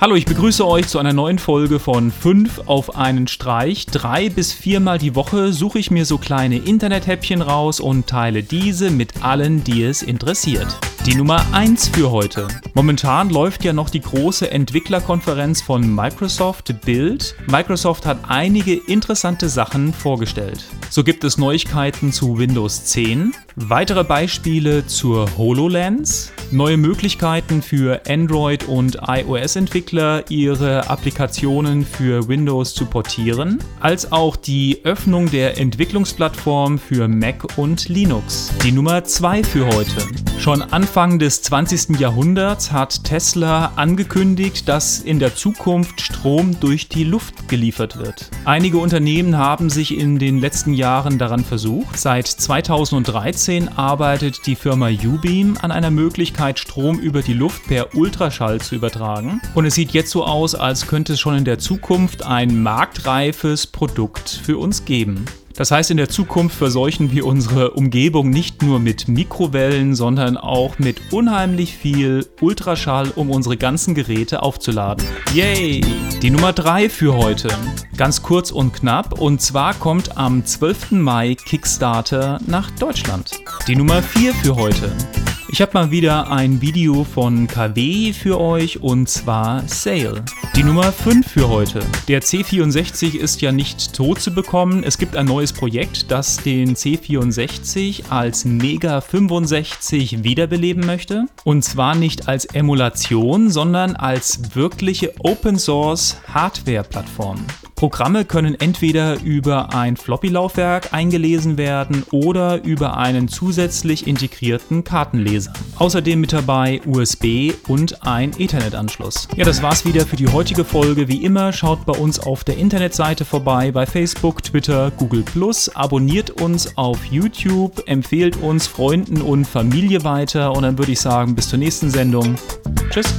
Hallo, ich begrüße euch zu einer neuen Folge von 5 auf einen Streich. Drei bis viermal die Woche suche ich mir so kleine Internethäppchen raus und teile diese mit allen, die es interessiert. Die Nummer 1 für heute. Momentan läuft ja noch die große Entwicklerkonferenz von Microsoft Build. Microsoft hat einige interessante Sachen vorgestellt. So gibt es Neuigkeiten zu Windows 10, weitere Beispiele zur HoloLens, neue Möglichkeiten für Android und iOS-Entwickler, ihre Applikationen für Windows zu portieren, als auch die Öffnung der Entwicklungsplattform für Mac und Linux. Die Nummer 2 für heute. Schon Anfang des 20. Jahrhunderts hat Tesla angekündigt, dass in der Zukunft Strom durch die Luft geliefert wird. Einige Unternehmen haben sich in den letzten Jahren daran versucht. Seit 2013 arbeitet die Firma Ubeam an einer Möglichkeit, Strom über die Luft per Ultraschall zu übertragen. Und es sieht jetzt so aus, als könnte es schon in der Zukunft ein marktreifes Produkt für uns geben. Das heißt, in der Zukunft verseuchen wir unsere Umgebung nicht nur mit Mikrowellen, sondern auch mit unheimlich viel Ultraschall, um unsere ganzen Geräte aufzuladen. Yay! Die Nummer 3 für heute. Ganz kurz und knapp. Und zwar kommt am 12. Mai Kickstarter nach Deutschland. Die Nummer 4 für heute. Ich habe mal wieder ein Video von KW für euch und zwar Sale. Die Nummer 5 für heute. Der C64 ist ja nicht tot zu bekommen. Es gibt ein neues Projekt, das den C64 als Mega 65 wiederbeleben möchte. Und zwar nicht als Emulation, sondern als wirkliche Open Source Hardware-Plattform. Programme können entweder über ein Floppy-Laufwerk eingelesen werden oder über einen zusätzlich integrierten Kartenleser. Außerdem mit dabei USB und ein Ethernet-Anschluss. Ja, das war's wieder für die heutige Folge. Wie immer, schaut bei uns auf der Internetseite vorbei, bei Facebook, Twitter, Google abonniert uns auf YouTube, empfehlt uns Freunden und Familie weiter und dann würde ich sagen, bis zur nächsten Sendung. Tschüss.